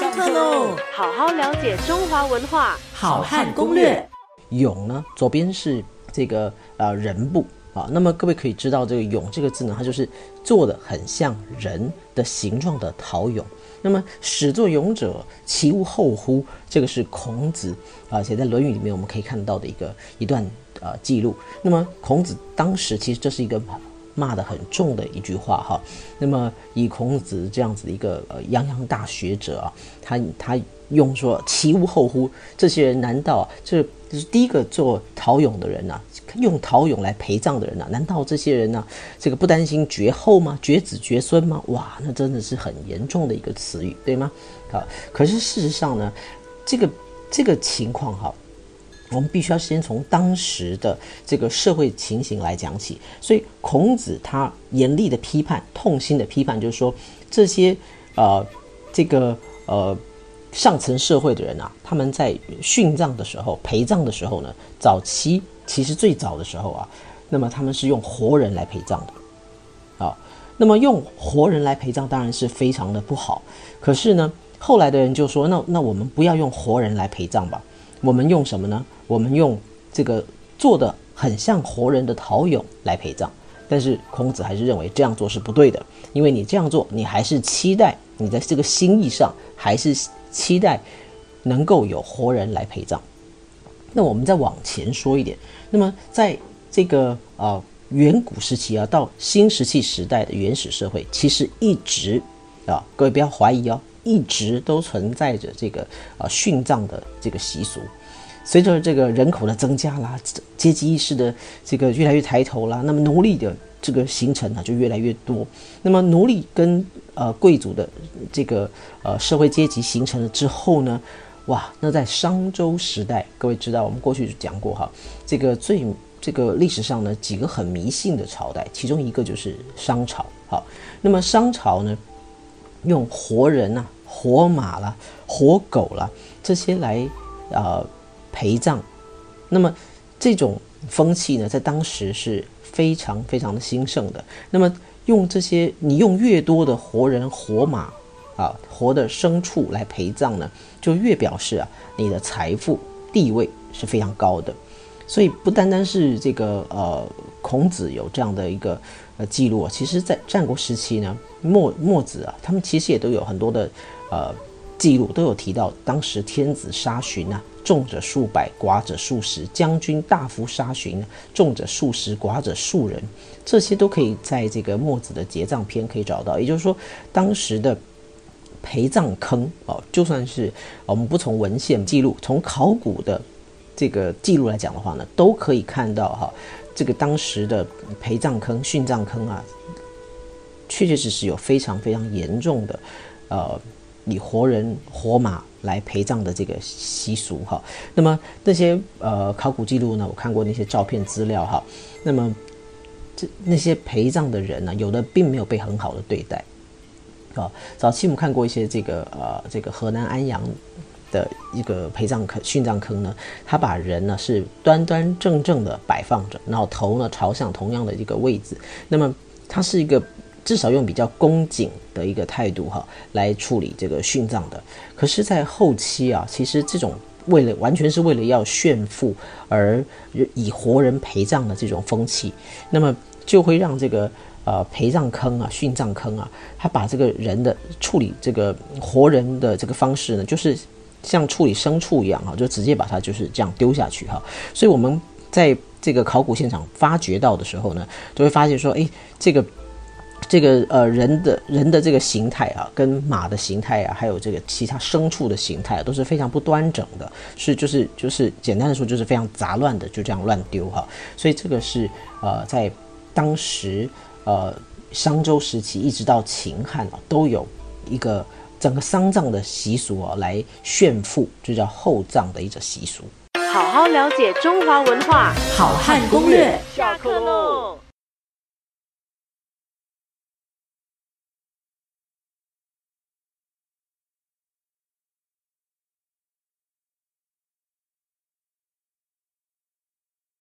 上课喽！好好了解中华文化，好汉攻略。俑呢，左边是这个呃人部啊，那么各位可以知道这个俑这个字呢，它就是做的很像人的形状的陶俑。那么始作俑者，其无后乎？这个是孔子啊，写在《论语》里面，我们可以看到的一个一段呃记录。那么孔子当时其实这是一个。骂得很重的一句话哈，那么以孔子这样子的一个呃泱泱大学者啊，他他用说其无后乎？这些人难道这就是第一个做陶俑的人呐？用陶俑来陪葬的人呐？难道这些人呢，这个不担心绝后吗？绝子绝孙吗？哇，那真的是很严重的一个词语，对吗？好，可是事实上呢，这个这个情况哈。我们必须要先从当时的这个社会情形来讲起，所以孔子他严厉的批判、痛心的批判，就是说这些呃这个呃上层社会的人啊，他们在殉葬的时候、陪葬的时候呢，早期其实最早的时候啊，那么他们是用活人来陪葬的，啊，那么用活人来陪葬当然是非常的不好，可是呢，后来的人就说，那那我们不要用活人来陪葬吧。我们用什么呢？我们用这个做的很像活人的陶俑来陪葬，但是孔子还是认为这样做是不对的，因为你这样做，你还是期待你在这个心意上还是期待能够有活人来陪葬。那我们再往前说一点，那么在这个呃远古时期啊，到新石器时代的原始社会，其实一直啊，各位不要怀疑哦。一直都存在着这个啊殉葬的这个习俗，随着这个人口的增加啦，阶级意识的这个越来越抬头啦，那么奴隶的这个形成呢就越来越多。那么奴隶跟呃贵族的这个呃社会阶级形成了之后呢，哇，那在商周时代，各位知道我们过去就讲过哈，这个最这个历史上呢几个很迷信的朝代，其中一个就是商朝。好，那么商朝呢？用活人呐、活马啦、活狗啦这些来呃陪葬，那么这种风气呢，在当时是非常非常的兴盛的。那么用这些，你用越多的活人、活马啊、活的牲畜来陪葬呢，就越表示啊，你的财富地位是非常高的。所以不单单是这个呃，孔子有这样的一个呃记录啊，其实在战国时期呢，墨墨子啊，他们其实也都有很多的呃记录，都有提到当时天子杀寻啊，重者数百，寡者数十；将军大夫杀寻，重者数十，寡者数人。这些都可以在这个墨子的结葬篇可以找到。也就是说，当时的陪葬坑哦，就算是我们不从文献记录，从考古的。这个记录来讲的话呢，都可以看到哈，这个当时的陪葬坑、殉葬坑啊，确确实实有非常非常严重的，呃，以活人活马来陪葬的这个习俗哈。那么那些呃考古记录呢，我看过那些照片资料哈。那么这那些陪葬的人呢，有的并没有被很好的对待啊。早期我们看过一些这个呃这个河南安阳。的一个陪葬坑、殉葬坑呢，他把人呢是端端正正的摆放着，然后头呢朝向同样的一个位置，那么它是一个至少用比较恭谨的一个态度哈来处理这个殉葬的。可是，在后期啊，其实这种为了完全是为了要炫富而以活人陪葬的这种风气，那么就会让这个呃陪葬坑啊、殉葬坑啊，他把这个人的处理这个活人的这个方式呢，就是。像处理牲畜一样哈，就直接把它就是这样丢下去哈。所以我们在这个考古现场发掘到的时候呢，就会发现说，哎，这个这个呃人的人的这个形态啊，跟马的形态啊，还有这个其他牲畜的形态啊都是非常不端整的，是就是就是简单的说就是非常杂乱的，就这样乱丢哈。所以这个是呃在当时呃商周时期一直到秦汉啊都有一个。整个丧葬的习俗啊，来炫富，就叫厚葬的一种习俗。好好了解中华文化，好汉攻略，下课喽。